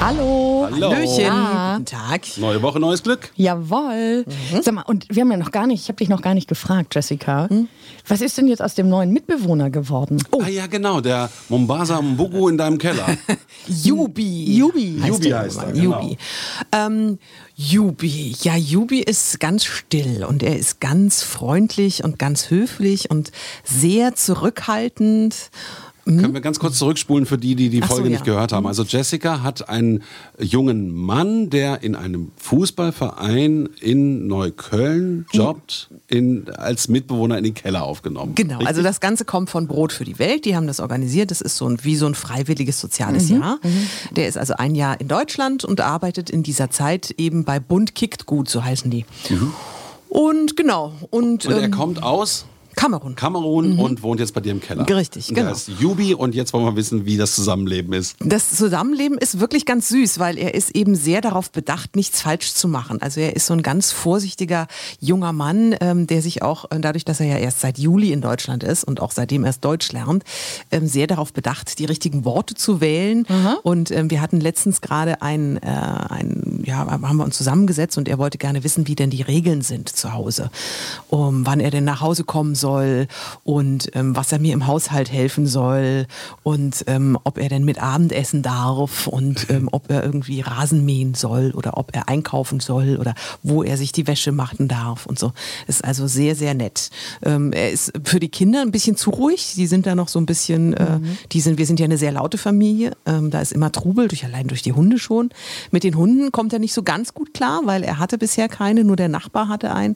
Hallo. Hallo. Hallöchen. Ja. Guten Tag. Neue Woche, neues Glück. Jawohl. Sag mal, und wir haben ja noch gar nicht, ich habe dich noch gar nicht gefragt, Jessica. Was ist denn jetzt aus dem neuen Mitbewohner geworden? Ah ja, genau, der Mombasa Mbugu in deinem Keller. Jubi. Jubi heißt Jubi heißt er, genau. Jubi. Ähm, Jubi. Ja, Jubi ist ganz still und er ist ganz freundlich und ganz höflich und sehr zurückhaltend. Können wir ganz kurz zurückspulen für die, die die Ach so, Folge ja. nicht gehört haben. Also Jessica hat einen jungen Mann, der in einem Fußballverein in Neukölln jobbt, in, als Mitbewohner in den Keller aufgenommen. Genau, Richtig? also das Ganze kommt von Brot für die Welt. Die haben das organisiert. Das ist so ein, wie so ein freiwilliges soziales Jahr. Der ist also ein Jahr in Deutschland und arbeitet in dieser Zeit eben bei Bund kickt gut, so heißen die. Und genau. Und, Und er ähm, kommt aus Kamerun. Kamerun und wohnt jetzt bei dir im Keller. Richtig, und der genau. ist Jubi und jetzt wollen wir wissen, wie das Zusammenleben ist. Das Zusammenleben ist wirklich ganz süß, weil er ist eben sehr darauf bedacht, nichts falsch zu machen. Also er ist so ein ganz vorsichtiger junger Mann, ähm, der sich auch, äh, dadurch, dass er ja erst seit Juli in Deutschland ist und auch seitdem erst Deutsch lernt, ähm, sehr darauf bedacht, die richtigen Worte zu wählen. Und ähm, wir hatten letztens gerade ein, äh, ein, ja, haben wir uns zusammengesetzt und er wollte gerne wissen, wie denn die Regeln sind zu Hause, um wann er denn nach Hause kommen soll und ähm, was er mir im Haushalt helfen soll und ähm, ob er denn mit Abendessen darf und ähm, ob er irgendwie Rasen mähen soll oder ob er einkaufen soll oder wo er sich die Wäsche machen darf und so. Ist also sehr, sehr nett. Ähm, er ist für die Kinder ein bisschen zu ruhig. Die sind da noch so ein bisschen, äh, die sind, wir sind ja eine sehr laute Familie. Ähm, da ist immer Trubel, durch, allein durch die Hunde schon. Mit den Hunden kommt er nicht so ganz gut klar, weil er hatte bisher keine, nur der Nachbar hatte einen.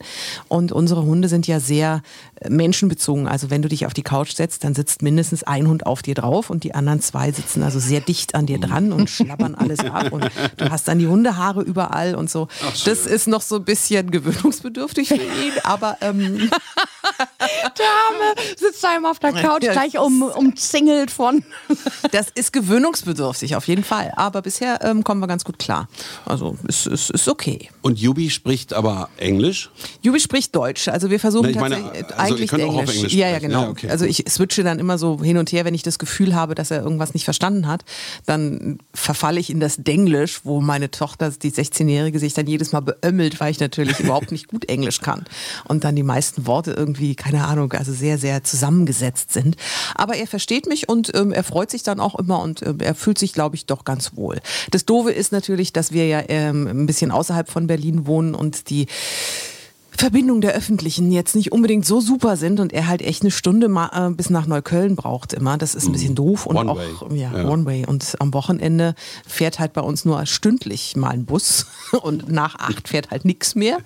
Und unsere Hunde sind ja sehr äh, menschenbezogen. Also wenn du dich auf die Couch setzt, dann sitzt mindestens ein Hund auf dir drauf und die anderen zwei sitzen also sehr dicht an dir dran und schlabbern alles ab und du hast dann die Hundehaare überall und so. das ist noch so ein bisschen gewöhnungsbedürftig für ihn, aber ähm, Der Arme sitzt da immer auf der Couch, gleich um, umzingelt von. das ist gewöhnungsbedürftig auf jeden Fall. Aber bisher ähm, kommen wir ganz gut klar. Also es ist, ist okay. Und Jubi spricht aber Englisch. Jubi spricht Deutsch. Also wir versuchen Na, ich meine, tatsächlich also ihr eigentlich könnt auch auf Englisch. Englisch ja, ja, sprechen. genau. Ja, okay, also ich switche dann immer so hin und her, wenn ich das Gefühl habe, dass er irgendwas nicht verstanden hat, dann verfalle ich in das Denglisch, wo meine Tochter, die 16-Jährige, sich dann jedes Mal beömmelt, weil ich natürlich überhaupt nicht gut Englisch kann. Und dann die meisten Worte irgendwie, keine Ahnung, also sehr, sehr zusammengesetzt sind. Aber er versteht mich und ähm, er freut sich dann auch immer und ähm, er fühlt sich, glaube ich, doch ganz wohl. Das Doofe ist natürlich, dass wir ja ähm, ein bisschen außerhalb von Berlin wohnen und die Verbindung der Öffentlichen jetzt nicht unbedingt so super sind und er halt echt eine Stunde ma- äh, bis nach Neukölln braucht immer. Das ist ein bisschen doof und One auch way. Ja, Ja. One Way. Und am Wochenende fährt halt bei uns nur stündlich mal ein Bus und nach acht fährt halt nichts mehr.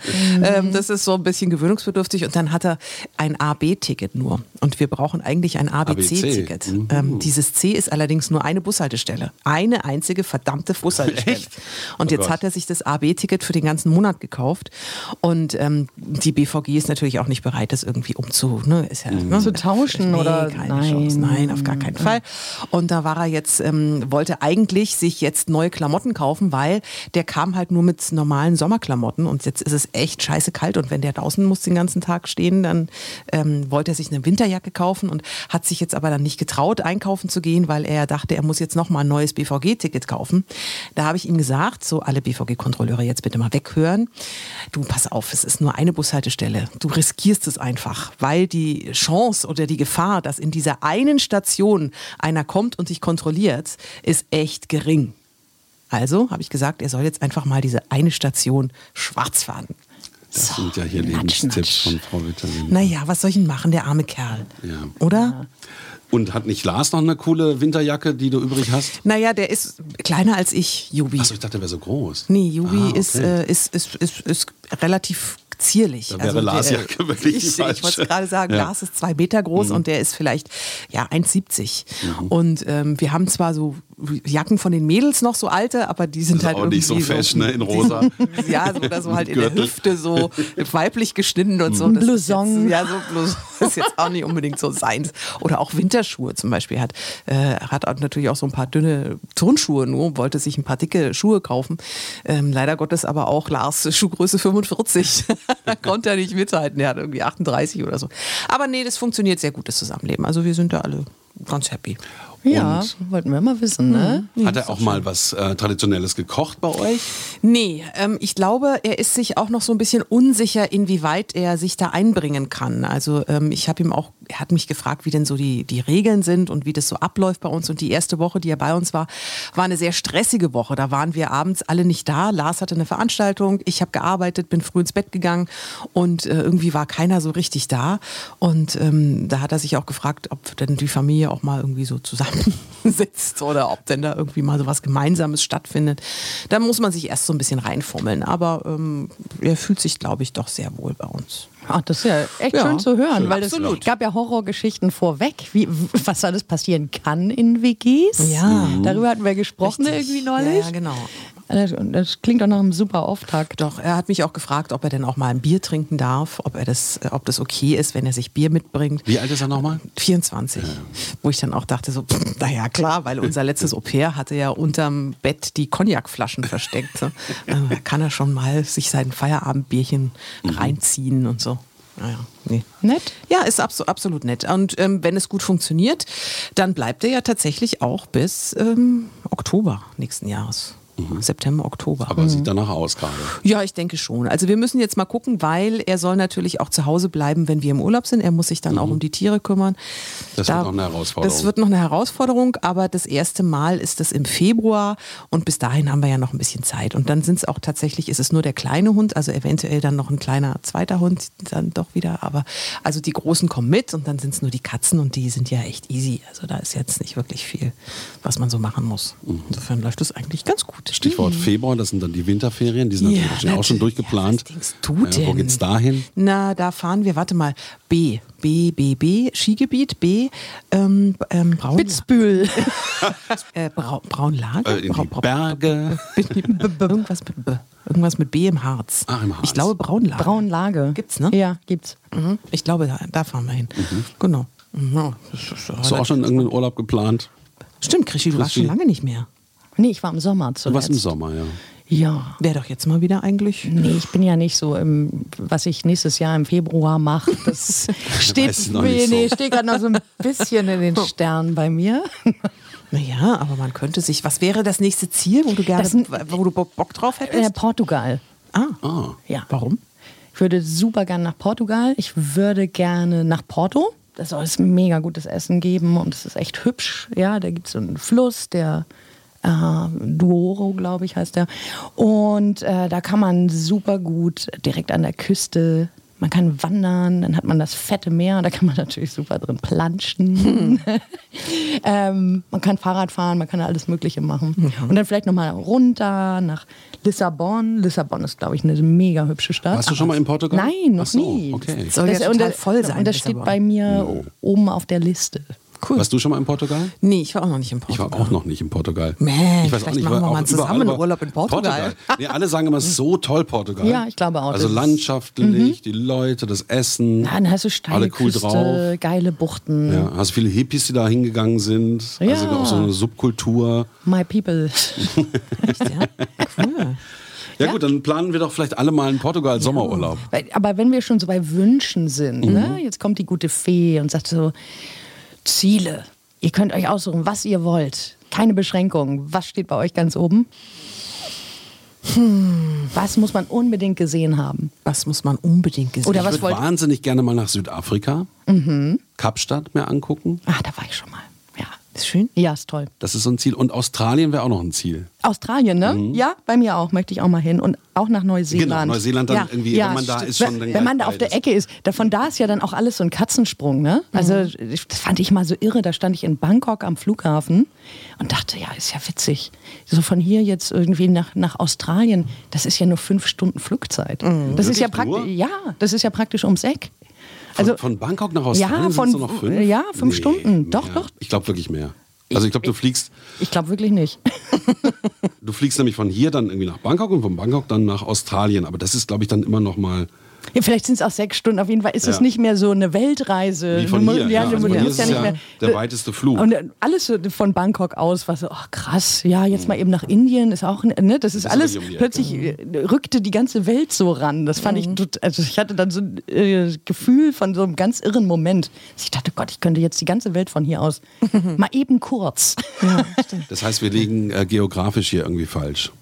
Ähm, das ist so ein bisschen gewöhnungsbedürftig und dann hat er ein AB-Ticket nur und wir brauchen eigentlich ein ABC-Ticket. Mhm. Ähm, dieses C ist allerdings nur eine Bushaltestelle, eine einzige verdammte Bushaltestelle. Echt? Und Oh jetzt Gott. hat er sich das AB-Ticket für den ganzen Monat gekauft und ähm, die BVG ist natürlich auch nicht bereit, das irgendwie umzu, ne, ist ja, ne, Zu tauschen nee, oder- keine nein. Chance, nein, auf gar keinen Fall. Und da war er jetzt, ähm, wollte eigentlich sich jetzt neue Klamotten kaufen, weil der kam halt nur mit normalen Sommerklamotten und jetzt ist es echt scheiße kalt und wenn der draußen muss den ganzen Tag stehen, dann ähm, wollte er sich eine Winterjacke kaufen und hat sich jetzt aber dann nicht getraut, einkaufen zu gehen, weil er dachte, er muss jetzt nochmal ein neues BVG-Ticket kaufen. Da habe ich ihm gesagt, so alle BVG-Kontrolleure jetzt bitte mal weghören. Du, pass auf, es ist nur eine Bushaltestelle. Du riskierst es einfach, weil die Chance oder die Gefahr, dass in dieser einen Station einer kommt und dich kontrolliert, ist echt gering. Also habe ich gesagt, er soll jetzt einfach mal diese eine Station schwarz fahren. Das sind ja hier Natsch, Lebenstipps natsch. von Frau Vitamin. Naja, was soll ich denn machen, der arme Kerl? Ja. Oder? Und hat nicht Lars noch eine coole Winterjacke, die du übrig hast? Naja, der ist kleiner als ich, Jubi. Achso, ich dachte, der wäre so groß. Nee, Jubi Ah, okay. ist, äh, ist, ist, ist, ist relativ zierlich. Da wäre Lars der- Jacke wirklich ich, ich wollte gerade sagen, Ja. Mhm. Lars ist zwei Meter groß und der ist vielleicht ja 1,70. Und ähm, wir haben zwar so Jacken von den Mädels noch so alte, aber die sind ist halt auch nicht so irgendwie fesch, ne, in rosa. ja, so, oder so halt in der. Hüfte so weiblich geschnitten und so. Ein Das ist Blouson. Jetzt, ja, so Blouson ist jetzt auch nicht unbedingt so seins. Oder auch Winterschuhe zum Beispiel. Hat, äh, hat natürlich auch so ein paar dünne Turnschuhe nur, wollte sich ein paar dicke Schuhe kaufen. Ähm, leider Gottes aber auch Lars Schuhgröße 45. da konnte er nicht mithalten. Er hat irgendwie 38 oder so. Aber nee, das funktioniert sehr gut, das Zusammenleben. Also wir sind da alle ganz happy. Ja, Und? wollten wir mal wissen, ne? Hat er auch mal was äh, Traditionelles gekocht bei euch? Nee, ähm, ich glaube, er ist sich auch noch so ein bisschen unsicher, inwieweit er sich da einbringen kann. Also ähm, ich habe ihm auch, er hat mich gefragt, wie denn so die, die Regeln sind und wie das so abläuft bei uns. Und die erste Woche, die er bei uns war, war eine sehr stressige Woche. Da waren wir abends alle nicht da. Lars hatte eine Veranstaltung, ich habe gearbeitet, bin früh ins Bett gegangen und äh, irgendwie war keiner so richtig da. Und ähm, da hat er sich auch gefragt, ob denn die Familie auch mal irgendwie so zusammensitzt oder ob denn da irgendwie mal so was Gemeinsames stattfindet. Da muss man sich erst so ein bisschen reinfummeln. Aber ähm, er fühlt sich, glaube ich, doch sehr wohl bei uns. Ach, das ist ja echt Ja, schön zu hören, schön. weil es gab ja Horrorgeschichten vorweg, wie, was alles passieren kann in WGs. Ja. Darüber hatten wir gesprochen Richtig. irgendwie neulich. Ja, genau. Das, das klingt doch nach einem super Auftakt. Doch, er hat mich auch gefragt, ob er denn auch mal ein Bier trinken darf, ob, er das, äh, ob das okay ist, wenn er sich Bier mitbringt. Wie alt ist er nochmal? 24. Wo ich dann auch dachte, so, pff, naja, klar, weil unser letztes Au-pair hatte ja unterm Bett die Cognacflaschen versteckt. So. Also, da kann er schon mal sich sein Feierabendbierchen reinziehen und so. Naja, nee. Nett. Ja, ist abso absolut nett. Und ähm, wenn es gut funktioniert, dann bleibt er ja tatsächlich auch bis ähm, Oktober nächsten Jahres. September, Oktober. Aber sieht danach aus gerade. Ja, ich denke schon. Also wir müssen jetzt mal gucken, weil er soll natürlich auch zu Hause bleiben, wenn wir im Urlaub sind. Er muss sich dann auch um die Tiere kümmern. Mhm. Das wird noch eine Herausforderung. Das wird noch eine Herausforderung, aber das erste Mal ist es im Februar und bis dahin haben wir ja noch ein bisschen Zeit. Und dann sind es auch tatsächlich, ist es nur der kleine Hund, also eventuell dann noch ein kleiner zweiter Hund, dann doch wieder. Aber also die Großen kommen mit und dann sind es nur die Katzen und die sind ja echt easy. Also da ist jetzt nicht wirklich viel, was man so machen muss. Mhm. Insofern läuft es eigentlich ganz gut. Stichwort Februar, das sind dann die Winterferien, die sind Ja, natürlich auch schon durchgeplant. Ja, was denkst du Wo geht's dahin? Na, da fahren wir, warte mal, B, B, B, B, Skigebiet, B, ähm, ähm, Braun, Bitzbühl. äh, Brau, Braunlage? Äh, in die Brau- Berge. Irgendwas mit B. Irgendwas mit B im Harz. Ach, im Harz. Ich glaube Braunlage. Braunlage. Gibt's, ne? Ja, gibt's. Mhm. Ich glaube, da, da fahren wir hin. Genau. Ja, das ist, Mhm. Hast du auch schon irgendeinen Urlaub geplant? Stimmt, Krischi, du warst schon lange nicht mehr. Nee, ich war im Sommer Du zuletzt. warst im Sommer, ja. Ja. Wäre doch jetzt mal wieder eigentlich. Nee, ich bin ja nicht so im, was ich nächstes Jahr im Februar mache. Das steht, du nee, nicht so. nee, steht gerade noch so ein bisschen in den Sternen bei mir. Naja, aber man könnte sich. Was wäre das nächste Ziel, wo du gerne, Das wo du Bock drauf Äh, hättest? Portugal. ah. Ah. Ja. Warum? Ich würde super gerne nach Portugal. Ich würde gerne nach Porto. Da soll es mega gutes Essen geben und es ist echt hübsch. Ja, da gibt es so einen Fluss, der äh, Douro, glaube ich, heißt der. Und äh, da kann man super gut direkt an der Küste. Man kann wandern, dann hat man das fette Meer, da kann man natürlich super drin planschen. ähm, man kann Fahrrad fahren, man kann alles Mögliche machen. Und dann vielleicht nochmal runter nach Lissabon. Lissabon ist, glaube ich, eine mega hübsche Stadt. Warst du schon mal in Portugal? Nein, noch so, nie. okay. Soll ja und total das, voll sein, Und das steht Lissabon. bei mir oben auf der Liste. Cool. Warst du schon mal in Portugal? Nee, ich war auch noch nicht in Ich Portugal. war auch noch nicht in Portugal. Mensch, ich weiß vielleicht ich machen wir auch mal zusammen einen Urlaub in Portugal. Nee, alle sagen immer, es ist so toll, Portugal. Ja, ich glaube auch. Also landschaftlich, die Leute, das Essen. Ja, dann hast du steile alle cool Küste, drauf. geile Buchten. Ja, hast viele Hippies, die da hingegangen sind. Also Ja. auch so eine Subkultur. My people. Echt, ja? Cool. Ja, gut, dann planen wir doch vielleicht alle mal einen Portugal-Sommerurlaub. Weil- Aber wenn wir schon so bei Wünschen sind, Mhm. ne? jetzt kommt die gute Fee und sagt so, Ziele. Ihr könnt euch aussuchen, was ihr wollt. Keine Beschränkungen. Was steht bei euch ganz oben? Hm. Was muss man unbedingt gesehen haben? Was muss man unbedingt gesehen Oder Ich was würde wollt wahnsinnig gerne mal nach Südafrika, Mhm. Kapstadt mir angucken. Ah, da war ich schon mal. Ja, Ist schön. Ja, ist toll. Das ist so ein Ziel. Und Australien wäre auch noch ein Ziel. Australien, ne? Ja, bei mir auch. Möchte ich auch mal hin. Und auch nach Neuseeland. Genau, Neuseeland dann ja. irgendwie, ja, wenn man da st- ist, schon dann Wenn man da auf der. Ecke ist. Davon da ist ja dann auch alles so ein Katzensprung, ne? Also, ich- das fand ich mal so irre. Da stand ich in Bangkok am Flughafen und dachte, ja, ist ja witzig. So von hier jetzt irgendwie nach, nach Australien, das ist ja nur fünf Stunden Flugzeit. Das ist ja praktisch, ja, das ist ja praktisch ums Eck. Also, von Bangkok nach Australien Ja, von- noch fünf? ja, fünf Stunden. Doch, mehr. doch. Ich glaube wirklich mehr. Also ich glaube, du fliegst, ich glaube wirklich nicht. du fliegst nämlich von hier dann irgendwie nach Bangkok und von Bangkok dann nach Australien. Aber das ist, glaube ich, dann immer noch mal Ja, vielleicht sind es auch sechs Stunden. Auf jeden Fall ist es Ja. nicht mehr so eine Weltreise. wie von Du mu- hier. Ja, du also ist es ja der weiteste Flug. Und äh, alles so von Bangkok aus war so, ach krass, ja, jetzt mal eben nach Indien ist auch, ne, das ist Das ist alles, plötzlich äh, rückte die ganze Welt so ran. Das fand ich, tot- also ich hatte dann so ein äh, Gefühl von so einem ganz irren Moment. dass Ich dachte, Gott, ich könnte jetzt die ganze Welt von hier aus mal eben kurz. Das heißt, wir liegen äh, geografisch hier irgendwie falsch,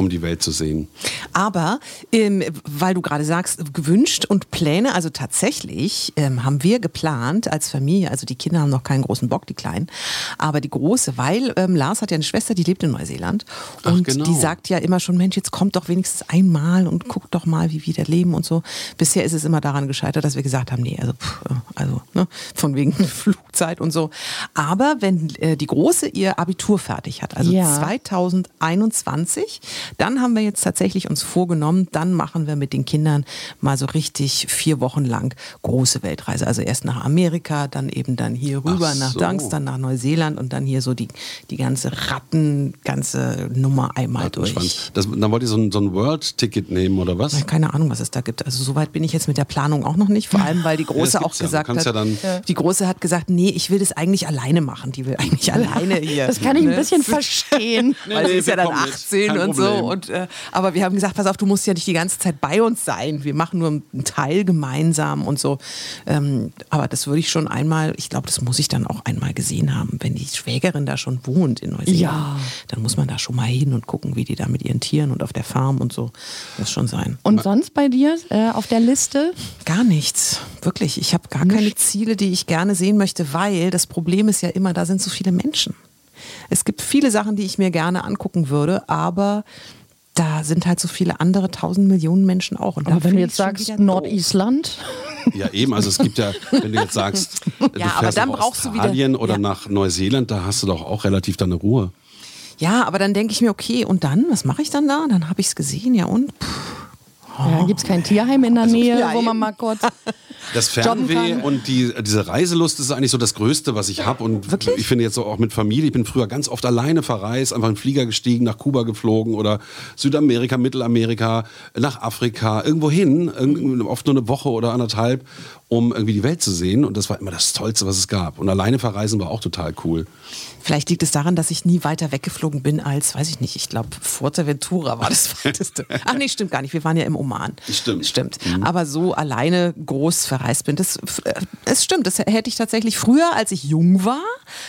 um die Welt zu sehen. Aber, ähm, weil du gerade sagst, gewünscht und Pläne, also tatsächlich ähm, haben wir geplant als Familie, also die Kinder haben noch keinen großen Bock, die Kleinen, aber die Große, weil ähm, Lars hat ja eine Schwester, die lebt in Neuseeland Ach, und genau. die sagt ja immer schon, Mensch, jetzt kommt doch wenigstens einmal und guckt doch mal, wie wir da leben und so. Bisher ist es immer daran gescheitert, dass wir gesagt haben, nee, also, pff, äh, also ne, von wegen Flugzeit und so. Aber wenn äh, die Große ihr Abitur fertig hat, also Ja. 2021. Dann haben wir jetzt tatsächlich uns vorgenommen, dann machen wir mit den Kindern mal so richtig vier Wochen lang große Weltreise. Also erst nach Amerika, dann eben dann hier rüber Ach nach so. Danks, dann nach Neuseeland und dann hier so die, die ganze Ratten, ganze Nummer einmal durch. Das, dann wollt ihr so ein, so ein World-Ticket nehmen oder was? Ja, Keine Ahnung, was es da gibt. Also soweit bin ich jetzt mit der Planung auch noch nicht. Vor allem, weil die Große auch ja. Du gesagt hat, ja dann- die Große hat gesagt, nee, ich will das eigentlich alleine machen. Die will eigentlich alleine hier. Das kann ich ein ne? bisschen verstehen. Weil sie nee, ist ja dann kommen mit. 18 Kein und so. Problem. Und, äh, aber wir haben gesagt, pass auf, du musst ja nicht die ganze Zeit bei uns sein. Wir machen nur einen Teil gemeinsam und so. Ähm, aber das würde ich schon einmal, ich glaube, das muss ich dann auch einmal gesehen haben. Wenn die Schwägerin da schon wohnt in Neuseeland, Ja. dann muss man da schon mal hin und gucken, wie die da mit ihren Tieren und auf der Farm und so. Muss schon sein. Und sonst bei dir äh, auf der Liste? Gar nichts, wirklich. Ich habe gar keine Ziele, die ich gerne sehen möchte, weil das Problem ist ja immer, da sind so viele Menschen. Es gibt viele Sachen, die ich mir gerne angucken würde, aber da sind halt so viele andere tausend Millionen Menschen auch. Und Aber wenn du jetzt sagst. Nordisland, Ja, eben, also es gibt ja, wenn du jetzt sagst, du Ja, aber fährst dann nach brauchst du wieder- Australien oder ja. nach Neuseeland, da hast du doch auch relativ deine Ruhe. Ja, aber dann denke ich mir, okay, und dann, was mache ich dann da? Dann habe ich es gesehen, ja und? Puh. Ja, gibt es kein Tierheim in der Also Nähe, ja, wo man mal kurz. Das Fernweh kann. und die, diese Reiselust ist eigentlich so das Größte, was ich habe. Und Wirklich? ich finde jetzt so auch mit Familie, ich bin früher ganz oft alleine verreist, einfach in den Flieger gestiegen, nach Kuba geflogen oder Südamerika, Mittelamerika, nach Afrika, irgendwo hin, oft nur eine Woche oder anderthalb, um irgendwie die Welt zu sehen. Und das war immer das Tollste, was es gab. Und alleine verreisen war auch total cool. Vielleicht liegt es daran, dass ich nie weiter weggeflogen bin als, weiß ich nicht, ich glaube, Fuerteventura war das weiteste. Ach nee, stimmt gar nicht. Wir waren ja im Oman. Stimmt. Stimmt. Aber so alleine groß verreist bin, das, äh, es stimmt. Das hätte ich tatsächlich früher, als ich jung war,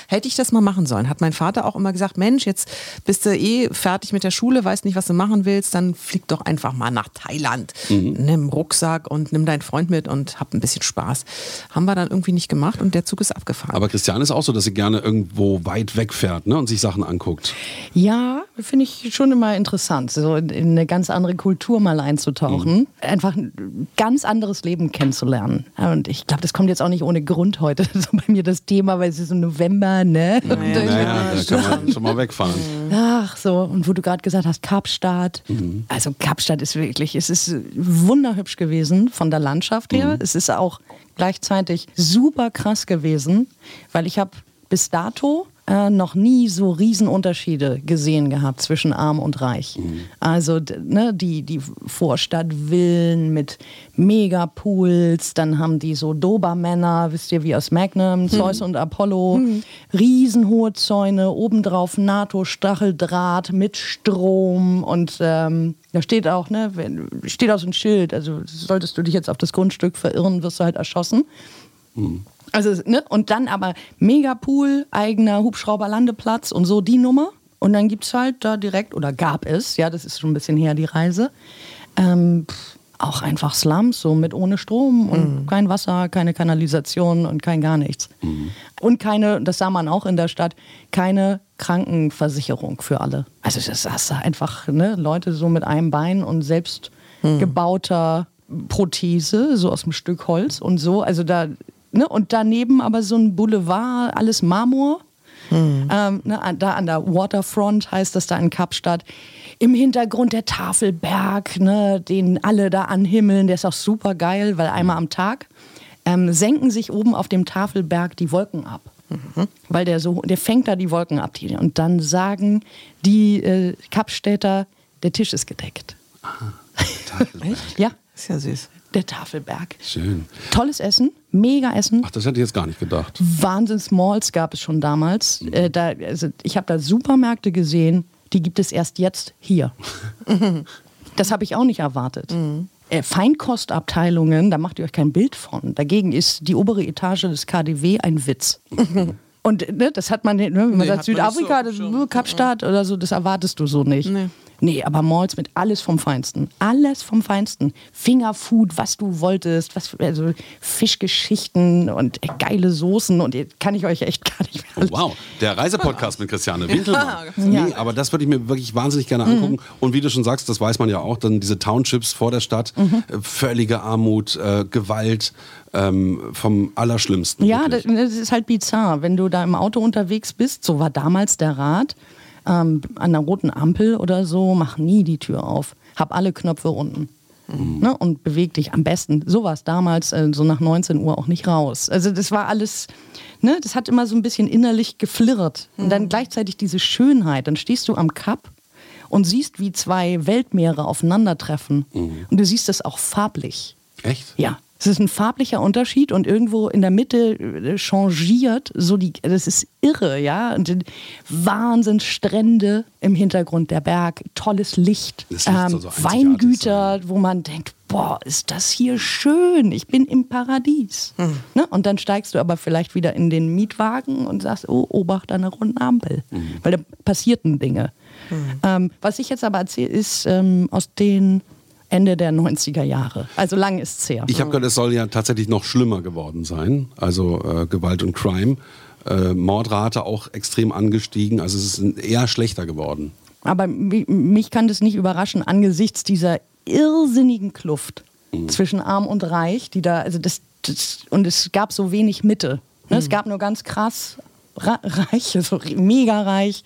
hätte ich das mal machen sollen. Hat mein Vater auch immer gesagt, Mensch, jetzt bist du eh fertig mit der Schule, weißt nicht, was du machen willst, dann flieg doch einfach mal nach Thailand. Nimm Rucksack und nimm deinen Freund mit und hab ein bisschen Spaß. Haben wir dann irgendwie nicht gemacht und der Zug ist abgefahren. Aber Christiane ist auch so, dass sie gerne irgendwo weit wegfährt ne, und sich Sachen anguckt. Ja, finde ich schon immer interessant, so in, in eine ganz andere Kultur mal einzutauchen. Einfach ein ganz anderes Leben kennenzulernen. Und ich glaube, das kommt jetzt auch nicht ohne Grund heute so bei mir das Thema, weil es ist im November, ne? Und, äh, Naja, da kann man schon mal wegfahren. Ach so, und wo du gerade gesagt hast, Kapstadt. Also Kapstadt ist wirklich, es ist wunderhübsch gewesen von der Landschaft her. Es ist auch gleichzeitig super krass gewesen, weil ich habe bis dato äh, noch nie so Riesenunterschiede gesehen gehabt zwischen arm und reich. Also d- ne, die, die Vorstadtvillen mit Megapools, dann haben die so Dobermänner, wisst ihr, wie aus Magnum, Zeus und Apollo, riesenhohe Zäune, obendrauf NATO-Stacheldraht mit Strom und ähm, da steht auch, ne, wenn, steht auch so ein Schild, also solltest du dich jetzt auf das Grundstück verirren, wirst du halt erschossen. Also, ne? Und dann aber Megapool, eigener Hubschrauberlandeplatz und so die Nummer. Und dann gibt es halt da direkt, oder gab es, ja, das ist schon ein bisschen her, die Reise, ähm, auch einfach Slums, so mit ohne Strom und kein Wasser, keine Kanalisation und kein gar nichts. Und keine, das sah man auch in der Stadt, keine Krankenversicherung für alle. Also das hast du einfach ne, Leute so mit einem Bein und selbst gebauter Prothese, so aus einem Stück Holz und so. Also da, ne, und daneben aber so ein Boulevard, alles Marmor. Ähm, ne, an- da an der Waterfront heißt das da in Kapstadt. Im Hintergrund der Tafelberg, ne, den alle da anhimmeln, der ist auch super geil, weil einmal am Tag ähm, senken sich oben auf dem Tafelberg die Wolken ab. Weil der so, der fängt da die Wolken ab. Die, und dann sagen die äh, Kapstädter, der Tisch ist gedeckt. Echt? Ja, Ist ja süß. Der Tafelberg. Schön. Tolles Essen, mega Essen. Ach, das hätte ich jetzt gar nicht gedacht. Wahnsinns-Malls gab es schon damals. Äh, da, also ich habe da Supermärkte gesehen, die gibt es erst jetzt hier. das habe ich auch nicht erwartet. Äh, Feinkostabteilungen, da macht ihr euch kein Bild von. Dagegen ist die obere Etage des KDW ein Witz. Und ne, das hat man, ne, wenn man Nee, sagt Südafrika, so Kapstadt oder so, das erwartest du so nicht. Nee. Nee, aber Malls mit alles vom Feinsten. Alles vom Feinsten. Fingerfood, was du wolltest, was, also Fischgeschichten und äh, geile Soßen und äh, kann ich euch echt gar nicht mehr Oh, wow, der Reisepodcast mit Christiane Winkelmann. Ja. Nee, aber das würde ich mir wirklich wahnsinnig gerne angucken. Und wie du schon sagst, das weiß man ja auch, dann diese Townships vor der Stadt, äh, völlige Armut, äh, Gewalt ähm, vom Allerschlimmsten. Ja, das, das ist halt bizarr. Wenn du da im Auto unterwegs bist, so war damals der Rat, ähm, an der roten Ampel oder so, mach nie die Tür auf. Hab alle Knöpfe unten. Ne, und beweg dich am besten. So war es damals, äh, so nach 19 Uhr auch nicht raus. Also das war alles, ne, das hat immer so ein bisschen innerlich geflirrt. Und dann gleichzeitig diese Schönheit. Dann stehst du am Kap und siehst, wie zwei Weltmeere aufeinandertreffen. Und du siehst das auch farblich. Echt? Ja, es ist ein farblicher Unterschied und irgendwo in der Mitte äh, changiert so die, das ist irre, ja. Und Wahnsinnsstrände im Hintergrund, der Berg, tolles Licht, Licht ähm, so Weingüter, wo man denkt, boah, ist das hier schön, ich bin im Paradies. Hm. Ne? Und dann steigst du aber vielleicht wieder in den Mietwagen und sagst, oh, Obacht an der runden Ampel, Hm. weil da passierten Dinge. Ähm, was ich jetzt aber erzähle, ist ähm, aus den Ende der 90er Jahre. Also lang ist es her. Ich habe gehört, es soll ja tatsächlich noch schlimmer geworden sein. Also äh, Gewalt und Crime. Äh, Mordrate auch extrem angestiegen. Also es ist eher schlechter geworden. Aber mi- mich kann das nicht überraschen angesichts dieser irrsinnigen Kluft zwischen Arm und Reich, die da, also das, das und es gab so wenig Mitte. Ne? Es gab nur ganz krass ra- reich, also mega reich.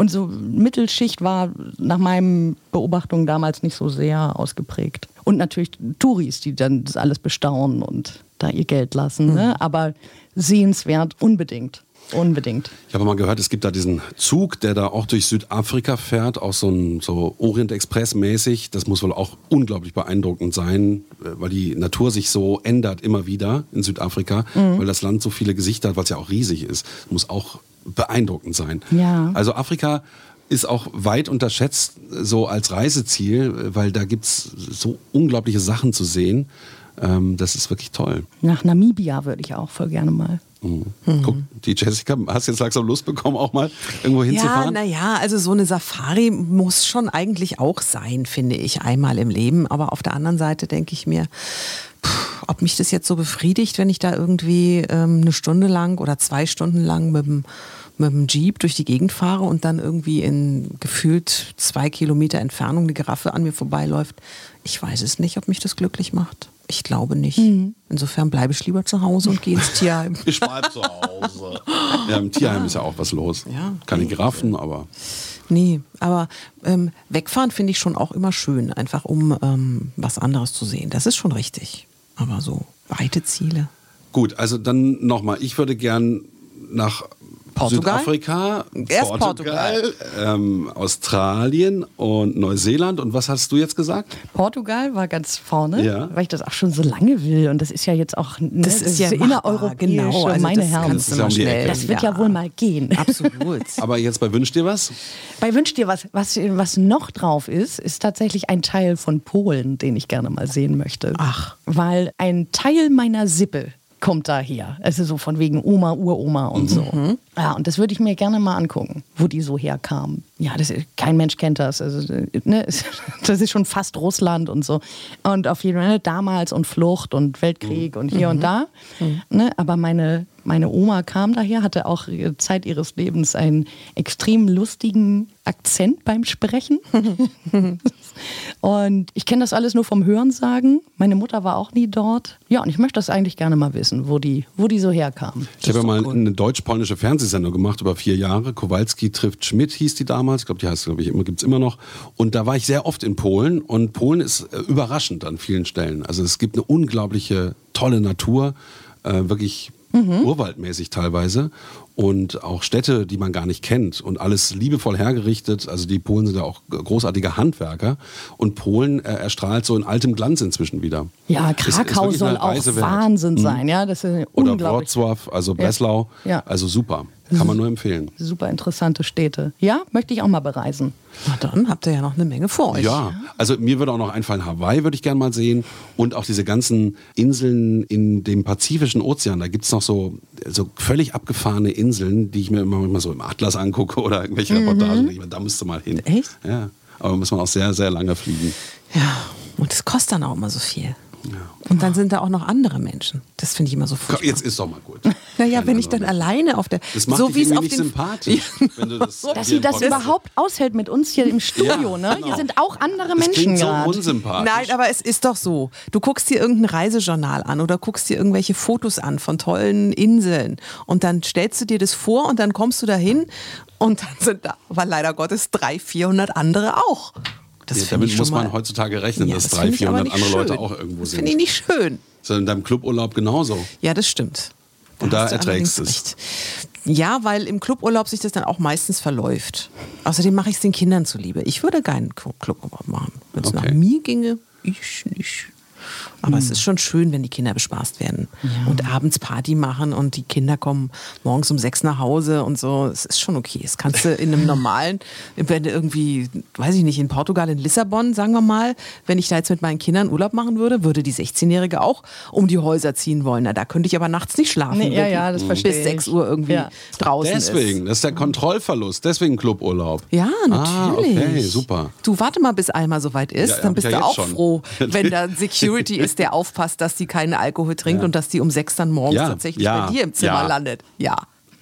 Und so Mittelschicht war nach meinen Beobachtungen damals nicht so sehr ausgeprägt. Und natürlich Touris, die dann das alles bestaunen und da ihr Geld lassen. Ne? Aber sehenswert unbedingt. Unbedingt. Ich habe mal gehört, es gibt da diesen Zug, der da auch durch Südafrika fährt, auch so ein so Orient Express mäßig. Das muss wohl auch unglaublich beeindruckend sein, äh, weil die Natur sich so ändert immer wieder in Südafrika, weil das Land so viele Gesichter hat, weil es ja auch riesig ist. Muss auch beeindruckend sein. Ja. Also Afrika ist auch weit unterschätzt so als Reiseziel, äh, weil da gibt es so unglaubliche Sachen zu sehen. Ähm, das ist wirklich toll. Nach Namibia würde ich auch voll gerne mal. Guck, die Jessica, hast jetzt langsam Lust bekommen, auch mal irgendwo Ja, hinzufahren? naja, also so eine Safari muss schon eigentlich auch sein, finde ich, einmal im Leben. Aber auf der anderen Seite denke ich mir, pff, ob mich das jetzt so befriedigt, wenn ich da irgendwie ähm, eine Stunde lang oder zwei Stunden lang mit dem, mit dem Jeep durch die Gegend fahre und dann irgendwie in gefühlt zwei Kilometer Entfernung die Giraffe an mir vorbeiläuft. Ich weiß es nicht, ob mich das glücklich macht. Ich glaube nicht. Insofern bleibe ich lieber zu Hause und gehe ins Tierheim. Ich bleib zu Hause. Ja, im Tierheim ist ja auch was los. Ja. Keine Giraffen, aber Nee, aber ähm, wegfahren finde ich schon auch immer schön, einfach um ähm, was anderes zu sehen. Das ist schon richtig. Aber so weite Ziele. gut. Also dann nochmal. Ich würde gern nach Portugal? Südafrika, Erst Portugal, ähm, Australien und Neuseeland. Und was hast du jetzt gesagt? Portugal war ganz vorne, Ja. weil ich das auch schon so lange will. Und das ist ja jetzt auch ne, Das ist ja innereuropäisch, genau. Also meine das Herren. Das ja schnell. Das wird ja. wohl mal gehen. Absolut. Aber jetzt bei Wünsch dir was? Bei Wünsch dir was, was, was noch drauf ist, ist tatsächlich ein Teil von Polen, den ich gerne mal sehen möchte. Ach. Weil ein Teil meiner Sippe kommt daher. Also so von wegen Oma, Uroma und so. Ja, und das würde ich mir gerne mal angucken, wo die so herkamen. Ja, das, kein Mensch kennt das. Also, ne, das ist schon fast Russland und so. Und auf jeden Fall ne, damals und Flucht und Weltkrieg und hier und da. Ne, aber meine, meine Oma kam daher, hatte auch Zeit ihres Lebens einen extrem lustigen Akzent beim Sprechen. und ich kenne das alles nur vom Hörensagen. Meine Mutter war auch nie dort. Ja, und ich möchte das eigentlich gerne mal wissen, wo die, wo die so herkamen. Ich habe ja mal eine deutsch-polnische Fernsehsendung gemacht über vier Jahre. Kowalski trifft Schmidt hieß die damals. Ich glaube, die heißt, glaube ich, immer, gibt es immer noch. Und da war ich sehr oft in Polen. Und Polen ist äh, überraschend an vielen Stellen. Also es gibt eine unglaubliche, tolle Natur. Äh, wirklich urwaldmäßig teilweise. Und auch Städte, die man gar nicht kennt. Und alles liebevoll hergerichtet. Also die Polen sind ja auch großartige Handwerker. Und Polen äh, erstrahlt so in altem Glanz inzwischen wieder. Ja, Ist- ist Krakau wirklich soll auch. Wahnsinn sein. Ja, das ist Oder. Wrocław, also Breslau. Ja. Also super. Kann man nur empfehlen. Super interessante Städte. Ja, möchte ich auch mal bereisen. Na dann habt ihr ja noch eine Menge vor euch. Ja, also mir würde auch noch einfallen, Hawaii würde ich gerne mal sehen. Und auch diese ganzen Inseln in dem Pazifischen Ozean. Da gibt es noch so, so völlig abgefahrene Inseln, die ich mir immer manchmal so im Atlas angucke oder irgendwelche Reportagen. Ich meine, Da müsste mal hin. Echt? Ja. Aber muss man auch sehr, sehr lange fliegen. Ja, und es kostet dann auch immer so viel. Und dann sind da auch noch andere Menschen. Das finde ich immer so Komm, furchtbar. jetzt ist doch mal gut. Naja, wenn ich dann alleine auf der. Das macht so wie es auf nicht den, sympathisch, wenn du das Dass sie das überhaupt aushält mit uns hier im Studio, Ja, ne? genau. Hier sind auch andere Das Menschen klingt so gerade. unsympathisch. Nein, aber es ist doch so. Du guckst dir irgendein Reisejournal an oder guckst dir irgendwelche Fotos an von tollen Inseln und dann stellst du dir das vor und dann kommst du dahin und dann sind da, aber leider Gottes, 300, 400 andere auch. Das Ja, damit muss man heutzutage rechnen, Ja, dass das 300, finde ich aber 400 nicht andere Leute schön. auch irgendwo Das sind. finde ich nicht schön. So in deinem Cluburlaub genauso. Ja, das stimmt. Und da hast du erträgst allerdings es. recht. Ja, weil im Cluburlaub sich das dann auch meistens verläuft. Außerdem mache ich es den Kindern zuliebe. Ich würde keinen Clu- Cluburlaub machen. Wenn es Okay. nach mir ginge, ich nicht. Aber es ist schon schön, wenn die Kinder bespaßt werden und abends Party machen und die Kinder kommen morgens um sechs nach Hause und so. Es ist schon okay. Das kannst du in einem normalen, wenn du irgendwie, weiß ich nicht, in Portugal, in Lissabon, sagen wir mal, wenn ich da jetzt mit meinen Kindern Urlaub machen würde, würde die 16-Jährige auch um die Häuser ziehen wollen. Na, da könnte ich aber nachts nicht schlafen. Nee, ja, ja, das verstehe Bis 6 ich. Uhr irgendwie Ja. draußen Deswegen, ist. das ist der Kontrollverlust, deswegen Cluburlaub. Ja, Ah, natürlich. okay, super. Du warte mal, bis Alma soweit ist, Ja, dann bist du ja auch schon. froh, wenn da ein Security ist, der aufpasst, dass die keinen Alkohol trinkt und dass die um sechs dann morgens Ja, tatsächlich ja, bei dir im Zimmer ja. landet. Ja.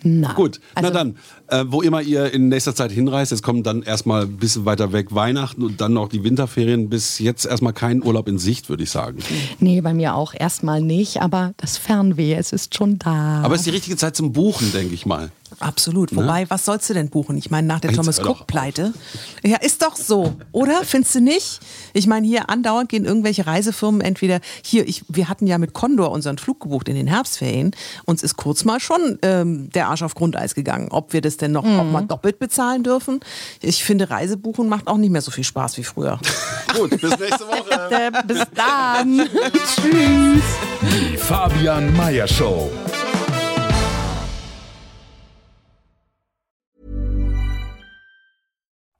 Na, Gut, also, na dann, äh, wo immer ihr in nächster Zeit hinreist, jetzt kommen dann erstmal ein bisschen weiter weg Weihnachten und dann noch die Winterferien. Bis jetzt erstmal kein Urlaub in Sicht, würde ich sagen. Nee, bei mir auch erstmal nicht, aber das Fernweh, es ist schon da. Aber es ist die richtige Zeit zum Buchen, denke ich mal. Absolut. Wobei, was sollst du denn buchen? Ich meine, nach der Jetzt Thomas Cook-Pleite. Ja, ist doch so, oder? Findest du nicht? Ich meine, hier andauernd gehen irgendwelche Reisefirmen entweder hier, ich, wir hatten ja mit Condor unseren Flug gebucht in den Herbstferien. Uns ist kurz mal schon ähm, der Arsch auf Grundeis gegangen. Ob wir das denn noch auch mal doppelt bezahlen dürfen? Ich finde, Reisebuchen macht auch nicht mehr so viel Spaß wie früher. Gut, bis nächste Woche. Bis dann. Tschüss. Die Fabian Meyer Show.